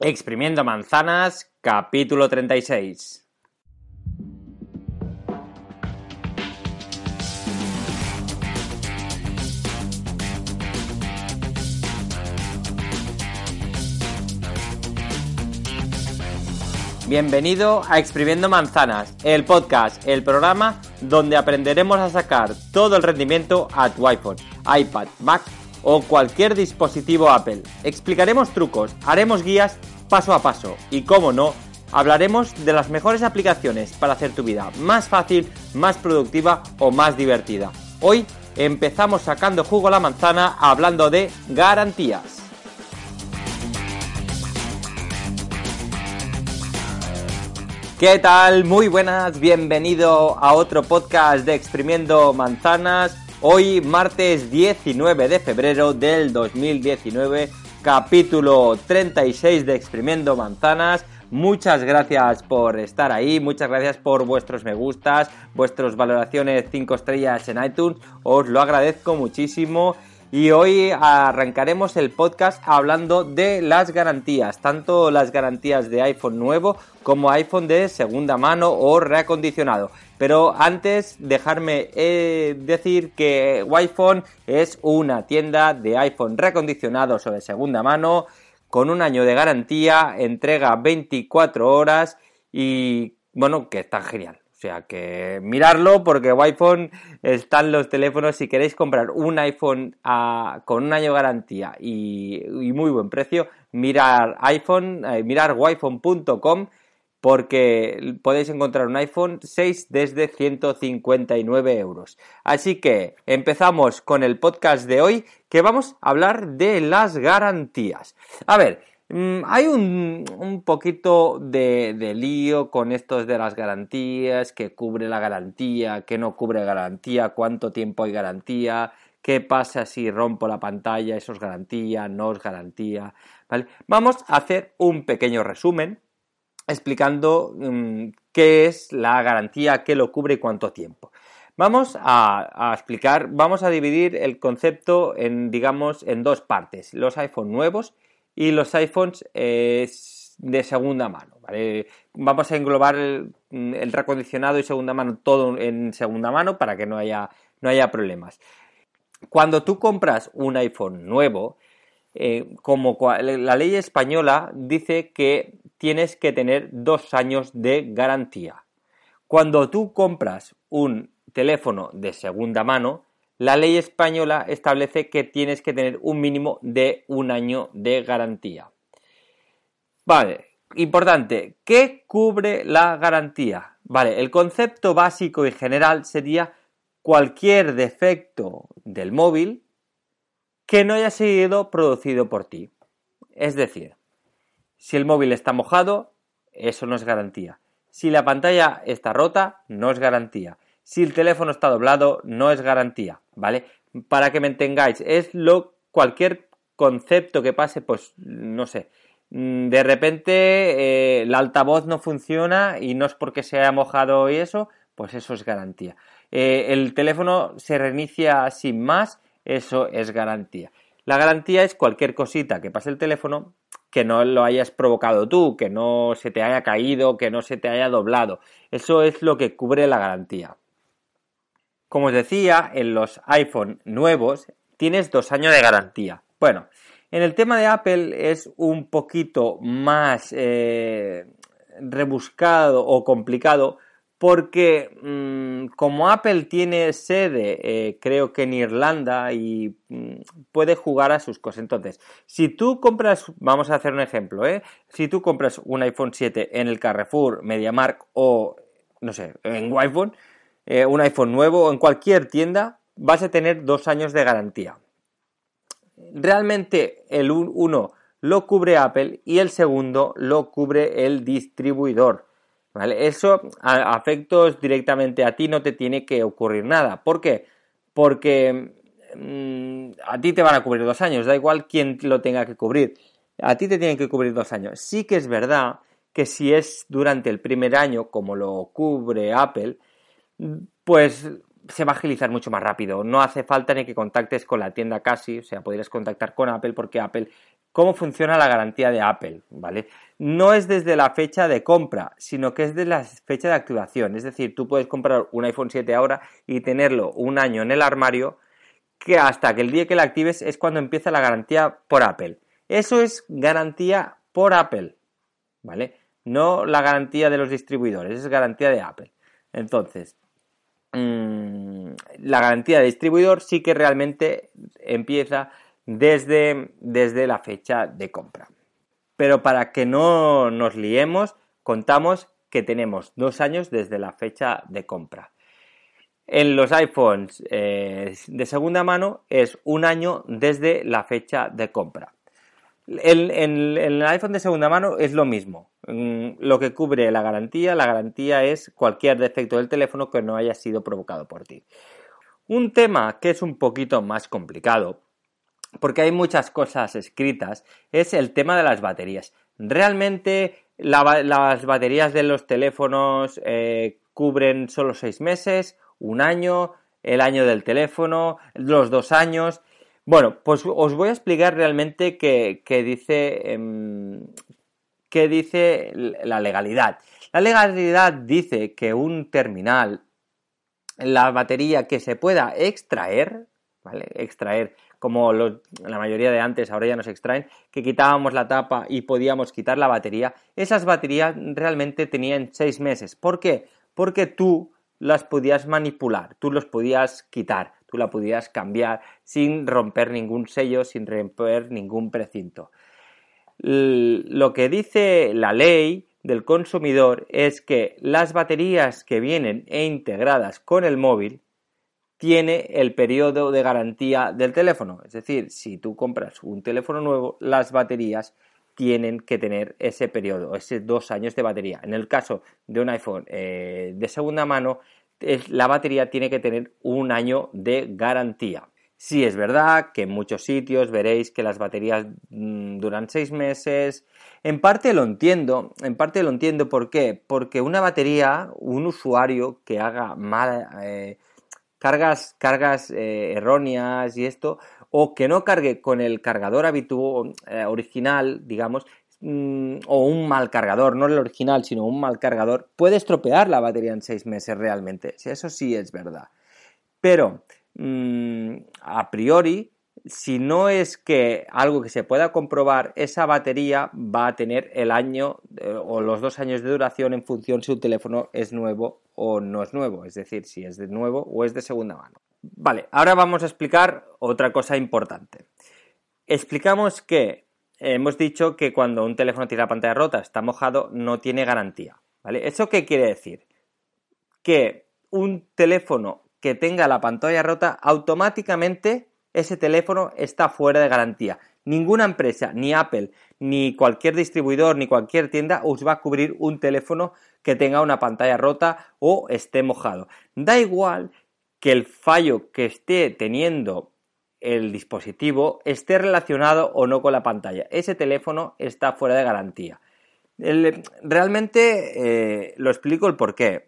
Exprimiendo manzanas, capítulo 36. Bienvenido a Exprimiendo Manzanas, el podcast, el programa donde aprenderemos a sacar todo el rendimiento a tu iPhone, iPad, Mac o cualquier dispositivo Apple. Explicaremos trucos, haremos guías paso a paso y, como no, hablaremos de las mejores aplicaciones para hacer tu vida más fácil, más productiva o más divertida. Hoy empezamos sacando jugo a la manzana hablando de garantías. ¿Qué tal? Muy buenas, bienvenido a otro podcast de Exprimiendo Manzanas. Hoy martes 19 de febrero del 2019, capítulo 36 de Exprimiendo Manzanas. Muchas gracias por estar ahí, muchas gracias por vuestros me gustas, vuestras valoraciones 5 estrellas en iTunes, os lo agradezco muchísimo y hoy arrancaremos el podcast hablando de las garantías, tanto las garantías de iPhone nuevo como iPhone de segunda mano o reacondicionado. Pero antes, dejarme eh, decir que iPhone es una tienda de iPhone reacondicionados o de segunda mano con un año de garantía, entrega 24 horas y bueno, que está genial. O sea que mirarlo porque iPhone están los teléfonos. Si queréis comprar un iPhone con un año de garantía y, muy buen precio, mirar iPhone, eh, mirar porque podéis encontrar un iPhone 6 desde 159 euros. Así que empezamos con el podcast de hoy que vamos a hablar de las garantías. A ver, Mm, hay un, poquito de, lío con estos de las garantías, que cubre la garantía, que no cubre garantía, cuánto tiempo hay garantía, qué pasa si rompo la pantalla, eso es garantía, no es garantía. Vamos a hacer un pequeño resumen explicando mm, qué es la garantía, qué lo cubre y cuánto tiempo. Vamos a, explicar, vamos a dividir el concepto en, digamos, en dos partes, los iPhone nuevos y los iPhones de segunda mano. Vamos a englobar el, recondicionado y segunda mano todo en segunda mano para que no haya, no haya problemas. Cuando tú compras un iPhone nuevo, eh, como la ley española dice que tienes que tener dos años de garantía. Cuando tú compras un teléfono de segunda mano, la ley española establece que tienes que tener un mínimo de un año de garantía. Vale, importante, ¿qué cubre la garantía? Vale, el concepto básico y general sería cualquier defecto del móvil que no haya sido producido por ti. Es decir, si el móvil está mojado, eso no es garantía. Si la pantalla está rota, no es garantía. Si el teléfono está doblado, no es garantía, ¿vale? Para que me entengáis, es lo cualquier concepto que pase, pues no sé. Mm, de repente eh, el altavoz no funciona y no es porque se haya mojado y eso, pues eso es garantía. Eh, el teléfono se reinicia sin más, eso es garantía. La garantía es cualquier cosita que pase el teléfono que no lo hayas provocado tú, que no se te haya caído, que no se te haya doblado. Eso es lo que cubre la garantía. Como os decía, en los iPhone nuevos tienes dos años de garantía. Bueno, en el tema de Apple es un poquito más eh, rebuscado o complicado porque mm, como Apple tiene sede eh, creo que en Irlanda y mm, puede jugar a sus cosas. Entonces, si tú compras, vamos a hacer un ejemplo, ¿eh? si tú compras un iPhone 7 en el Carrefour, MediaMark o no sé, en iPhone, eh, un iPhone nuevo en cualquier tienda, vas a tener dos años de garantía. Realmente el uno lo cubre Apple y el segundo lo cubre el distribuidor. Eso a efectos directamente a ti no te tiene que ocurrir nada. ¿Por qué? Porque mm, a ti te van a cubrir dos años, da igual quién lo tenga que cubrir. A ti te tienen que cubrir dos años. Sí que es verdad que si es durante el primer año, como lo cubre Apple, pues se va a agilizar mucho más rápido. No hace falta ni que contactes con la tienda casi, o sea, podrías contactar con Apple porque Apple cómo funciona la garantía de Apple, ¿vale? No es desde la fecha de compra, sino que es desde la fecha de activación. Es decir, tú puedes comprar un iPhone 7 ahora y tenerlo un año en el armario, que hasta que el día que lo actives es cuando empieza la garantía por Apple. Eso es garantía por Apple, ¿vale? No la garantía de los distribuidores, es garantía de Apple. Entonces, mm, la garantía de distribuidor sí que realmente empieza desde, desde la fecha de compra. Pero para que no nos liemos, contamos que tenemos dos años desde la fecha de compra. En los iPhones eh, de segunda mano es un año desde la fecha de compra. En, el iPhone de segunda mano es lo mismo. Mm, lo que cubre la garantía, la garantía es cualquier defecto del teléfono que no haya sido provocado por ti. Un tema que es un poquito más complicado porque hay muchas cosas escritas, es el tema de las baterías. Realmente las baterías de los teléfonos eh, cubren solo seis meses, un año, el año del teléfono, los dos años. Bueno, pues os voy a explicar realmente qué, dice, em, qué dice la legalidad. La legalidad dice que un terminal, la batería que se pueda extraer, Extraer como la mayoría de antes, ahora ya nos extraen, que quitábamos la tapa y podíamos quitar la batería, esas baterías realmente tenían seis meses. ¿Por qué? Porque tú las podías manipular, tú los podías quitar, tú la podías cambiar sin romper ningún sello, sin romper ningún precinto. Lo que dice la ley del consumidor es que las baterías que vienen e integradas con el móvil tiene el periodo de garantía del teléfono. Es decir, si tú compras un teléfono nuevo, las baterías tienen que tener ese periodo, ese dos años de batería. En el caso de un iPhone eh, de segunda mano, la batería tiene que tener un año de garantía. Sí es verdad que en muchos sitios veréis que las baterías mm, duran seis meses. En parte lo entiendo, en parte lo entiendo, ¿por qué? Porque una batería, un usuario que haga mal, eh, cargas, cargas eh, erróneas y esto, o que no cargue con el cargador habitual, eh, original, digamos, mm, o un mal cargador, no el original, sino un mal cargador, puede estropear la batería en seis meses realmente. Eso sí es verdad. Pero, mm, a priori, si no es que algo que se pueda comprobar, esa batería va a tener el año eh, o los dos años de duración en función si un teléfono es nuevo o no es nuevo, es decir, si es de nuevo o es de segunda mano. Vale, ahora vamos a explicar otra cosa importante. Explicamos que hemos dicho que cuando un teléfono tiene la pantalla rota, está mojado, no tiene garantía. ¿Vale? ¿Eso qué quiere decir? Que un teléfono que tenga la pantalla rota automáticamente ese teléfono está fuera de garantía. Ninguna empresa, ni Apple, ni cualquier distribuidor, ni cualquier tienda os va a cubrir un teléfono que tenga una pantalla rota o esté mojado. Da igual que el fallo que esté teniendo el dispositivo esté relacionado o no con la pantalla. Ese teléfono está fuera de garantía. realmente eh, lo explico el por qué.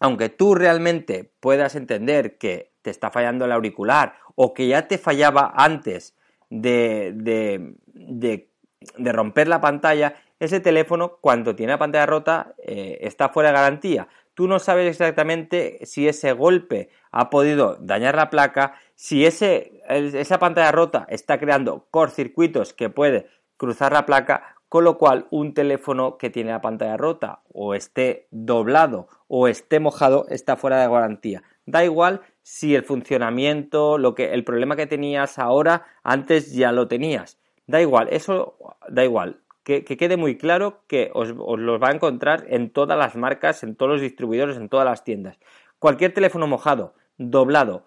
Aunque tú realmente puedas entender que te está fallando el auricular o que ya te fallaba antes de, de, romper la pantalla, ese teléfono cuando tiene la pantalla rota eh, está fuera de garantía. Tú no sabes exactamente si ese golpe ha podido dañar la placa, si ese, esa pantalla rota está creando cortocircuitos que puede cruzar la placa, con lo cual un teléfono que tiene la pantalla rota o esté doblado o esté mojado está fuera de garantía. Da igual si el funcionamiento, lo que, el problema que tenías ahora, antes ya lo tenías. Da igual, eso da igual. Que, quede muy claro que os, os los va a encontrar en todas las marcas, en todos los distribuidores, en todas las tiendas. Cualquier teléfono mojado, doblado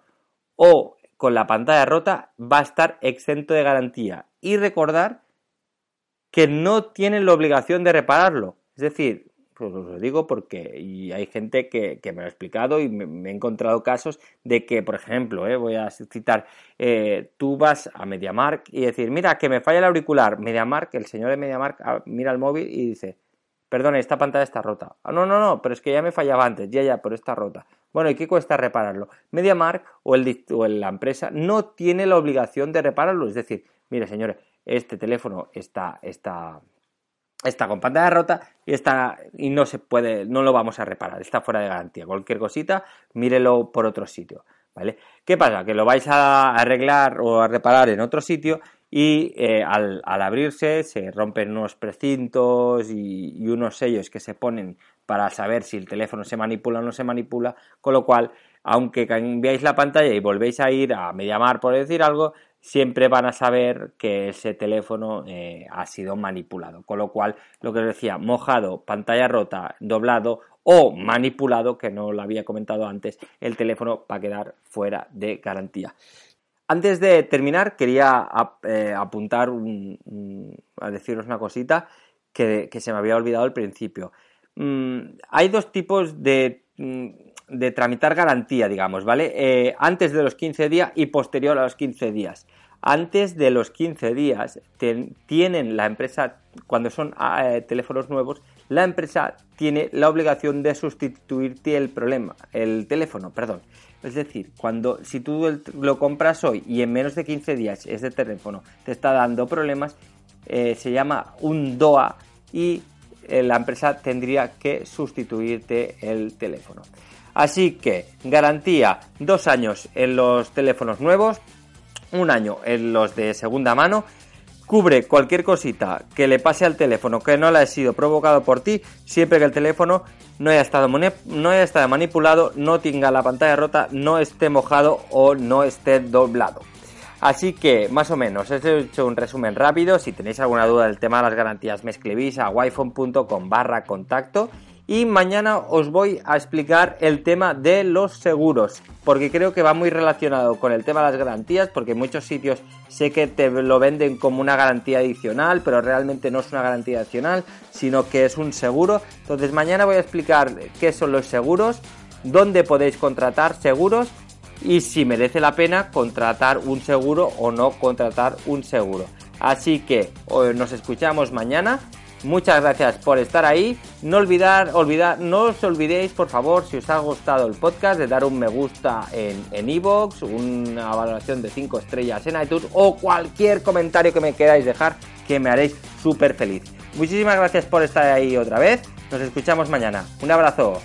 o con la pantalla rota va a estar exento de garantía. Y recordar que no tienen la obligación de repararlo. Es decir, pues os lo digo porque y hay gente que, me lo ha explicado y me, he encontrado casos de que, por ejemplo, eh, voy a citar, eh, tú vas a MediaMark y decir, mira, que me falla el auricular. MediaMark, el señor de MediaMark ah, mira el móvil y dice, perdón, esta pantalla está rota. Ah, no, no, no, pero es que ya me fallaba antes, ya, ya, pero está rota. Bueno, ¿y qué cuesta repararlo? MediaMark o, el, o la empresa no tiene la obligación de repararlo. Es decir, mire, señores, este teléfono está, está, está con pantalla rota y está y no se puede, no lo vamos a reparar, está fuera de garantía. Cualquier cosita, mírelo por otro sitio, ¿vale? ¿Qué pasa? Que lo vais a arreglar o a reparar en otro sitio y eh, al, abrirse se rompen unos precintos y, unos sellos que se ponen para saber si el teléfono se manipula o no se manipula, con lo cual, aunque cambiáis la pantalla y volvéis a ir a Mediamar por decir algo, siempre van a saber que ese teléfono eh, ha sido manipulado. Con lo cual, lo que os decía, mojado, pantalla rota, doblado o manipulado, que no lo había comentado antes, el teléfono va a quedar fuera de garantía. Antes de terminar, quería eh, apuntar a deciros una cosita que, se me había olvidado al principio. Mm, hay dos tipos de, mm, de, tramitar garantía, digamos, ¿vale? Eh, antes de los 15 días y posterior a los 15 días. Antes de los 15 días tienen la empresa, cuando son ah, eh, teléfonos nuevos, la empresa tiene la obligación de sustituirte el problema, el teléfono, perdón. Es decir, cuando si tú lo compras hoy y en menos de 15 días ese teléfono te está dando problemas, eh, se llama un DOA y la empresa tendría que sustituirte el teléfono. Así que garantía dos años en los teléfonos nuevos, un año en los de segunda mano Cubre cualquier cosita que le pase al teléfono que no le haya sido provocado por ti, siempre que el teléfono no haya estado, manipulado, no tenga la pantalla rota, no esté mojado o no esté doblado. Así que, más o menos, os he hecho un resumen rápido. Si tenéis alguna duda del tema de las garantías, me escribís a wiphone.com barra contacto y mañana os voy a explicar el tema de los seguros, porque creo que va muy relacionado con el tema de las garantías, porque muchos sitios sé que te lo venden como una garantía adicional, pero realmente no es una garantía adicional, sino que es un seguro. Entonces mañana voy a explicar qué son los seguros, dónde podéis contratar seguros y si merece la pena contratar un seguro o no contratar un seguro. Así que nos escuchamos mañana Muchas gracias por estar ahí. No olvidar, olvidar, no os olvidéis, por favor, si os ha gustado el podcast, de dar un me gusta en Evox, una valoración de 5 estrellas en iTunes o cualquier comentario que me queráis dejar, que me haréis súper feliz. Muchísimas gracias por estar ahí otra vez. Nos escuchamos mañana. Un abrazo.